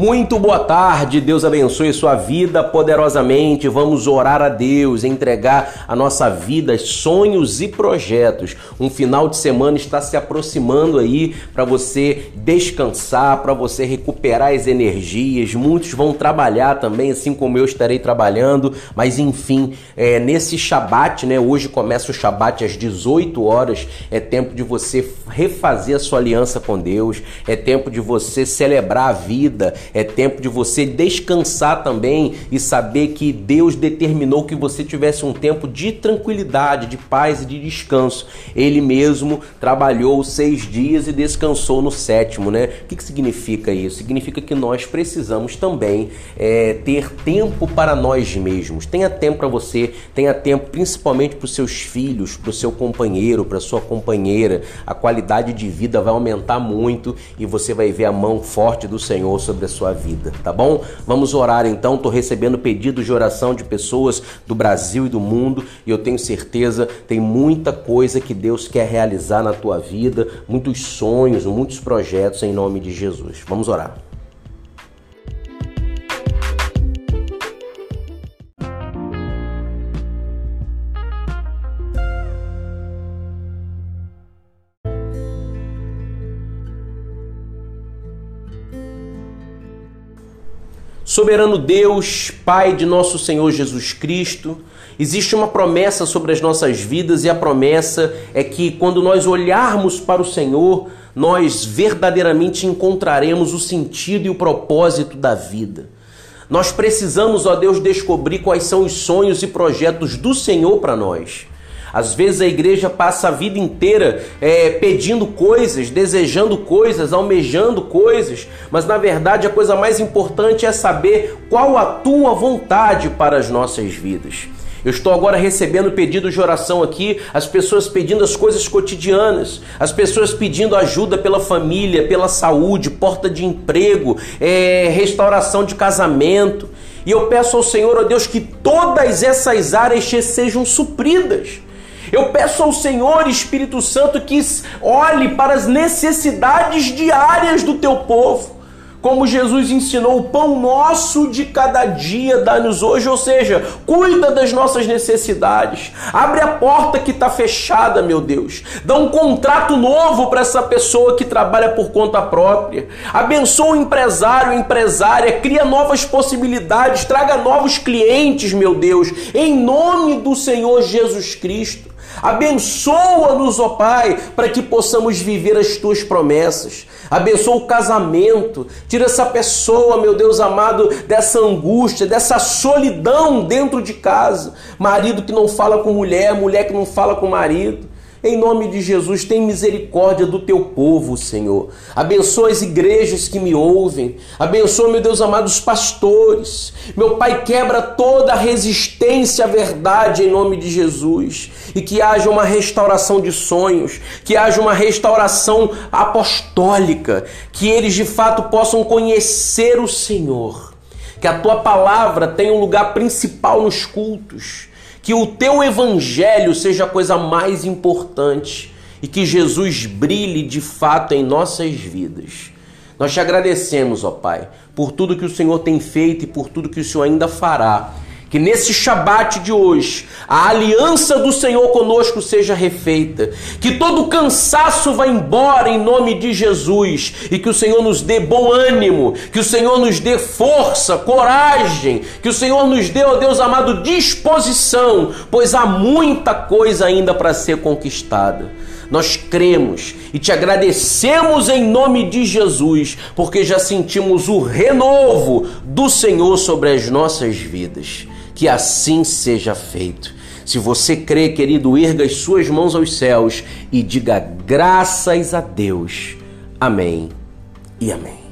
Muito boa tarde, Deus abençoe sua vida poderosamente. Vamos orar a Deus, entregar a nossa vida, sonhos e projetos. Um final de semana está se aproximando aí para você descansar, para você recuperar as energias. Muitos vão trabalhar também, assim como eu estarei trabalhando, mas enfim, é, nesse Shabat, né? Hoje começa o Shabat às 18 horas. É tempo de você refazer a sua aliança com Deus, é tempo de você celebrar a vida é tempo de você descansar também e saber que Deus determinou que você tivesse um tempo de tranquilidade, de paz e de descanso. Ele mesmo trabalhou seis dias e descansou no sétimo, né? O que, que significa isso? Significa que nós precisamos também é, ter tempo para nós mesmos. Tenha tempo para você, tenha tempo principalmente para os seus filhos, para o seu companheiro, para sua companheira. A qualidade de vida vai aumentar muito e você vai ver a mão forte do Senhor sobre a sua sua vida, tá bom? Vamos orar então. Tô recebendo pedidos de oração de pessoas do Brasil e do mundo e eu tenho certeza tem muita coisa que Deus quer realizar na tua vida, muitos sonhos, muitos projetos em nome de Jesus. Vamos orar. Soberano Deus, Pai de nosso Senhor Jesus Cristo, existe uma promessa sobre as nossas vidas e a promessa é que quando nós olharmos para o Senhor, nós verdadeiramente encontraremos o sentido e o propósito da vida. Nós precisamos, ó Deus, descobrir quais são os sonhos e projetos do Senhor para nós. Às vezes a igreja passa a vida inteira é, pedindo coisas, desejando coisas, almejando coisas, mas na verdade a coisa mais importante é saber qual a tua vontade para as nossas vidas. Eu estou agora recebendo pedidos de oração aqui, as pessoas pedindo as coisas cotidianas, as pessoas pedindo ajuda pela família, pela saúde, porta de emprego, é, restauração de casamento. E eu peço ao Senhor, ó Deus, que todas essas áreas sejam supridas. Eu peço ao Senhor Espírito Santo que olhe para as necessidades diárias do teu povo. Como Jesus ensinou, o pão nosso de cada dia dá-nos hoje, ou seja, cuida das nossas necessidades. Abre a porta que está fechada, meu Deus. Dá um contrato novo para essa pessoa que trabalha por conta própria. Abençoa o empresário, a empresária, cria novas possibilidades, traga novos clientes, meu Deus, em nome do Senhor Jesus Cristo. Abençoa-nos, ó Pai, para que possamos viver as tuas promessas. Abençoa o casamento. Tira essa pessoa, meu Deus amado, dessa angústia, dessa solidão dentro de casa. Marido que não fala com mulher, mulher que não fala com marido. Em nome de Jesus, tem misericórdia do teu povo, Senhor. Abençoa as igrejas que me ouvem. Abençoa, meu Deus amado, os pastores. Meu Pai, quebra toda resistência à verdade em nome de Jesus. E que haja uma restauração de sonhos, que haja uma restauração apostólica, que eles de fato possam conhecer o Senhor. Que a tua palavra tenha um lugar principal nos cultos que o teu evangelho seja a coisa mais importante e que Jesus brilhe de fato em nossas vidas. Nós te agradecemos, ó Pai, por tudo que o Senhor tem feito e por tudo que o Senhor ainda fará. Que nesse Shabat de hoje, a aliança do Senhor conosco seja refeita. Que todo cansaço vá embora em nome de Jesus. E que o Senhor nos dê bom ânimo. Que o Senhor nos dê força, coragem. Que o Senhor nos dê, ó Deus amado, disposição. Pois há muita coisa ainda para ser conquistada. Nós cremos e te agradecemos em nome de Jesus, porque já sentimos o renovo do Senhor sobre as nossas vidas que assim seja feito. Se você crê, querido, erga as suas mãos aos céus e diga graças a Deus. Amém e amém.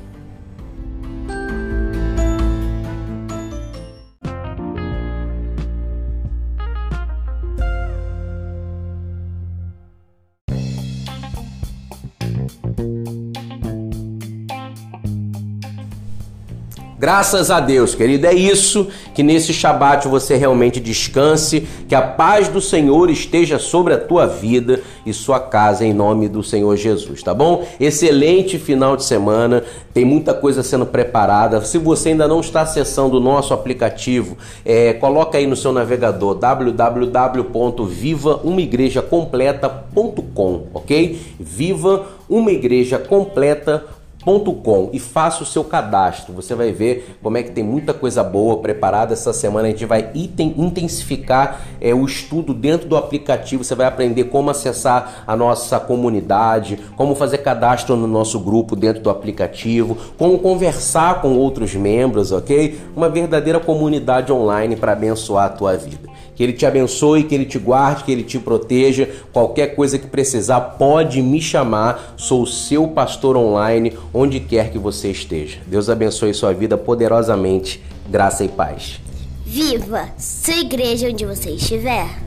Graças a Deus, querido, é isso que nesse Shabat você realmente descanse, que a paz do Senhor esteja sobre a tua vida e sua casa em nome do Senhor Jesus, tá bom? Excelente final de semana, tem muita coisa sendo preparada. Se você ainda não está acessando o nosso aplicativo, é, coloca aí no seu navegador www.vivaumaigreja.completa.com, ok? Viva uma igreja completa com e faça o seu cadastro. Você vai ver como é que tem muita coisa boa preparada essa semana. A gente vai intensificar é, o estudo dentro do aplicativo. Você vai aprender como acessar a nossa comunidade, como fazer cadastro no nosso grupo dentro do aplicativo, como conversar com outros membros, ok? Uma verdadeira comunidade online para abençoar a tua vida. Que Ele te abençoe, que Ele te guarde, que Ele te proteja. Qualquer coisa que precisar, pode me chamar. Sou o seu pastor online, onde quer que você esteja. Deus abençoe sua vida poderosamente. Graça e paz. Viva sua igreja onde você estiver.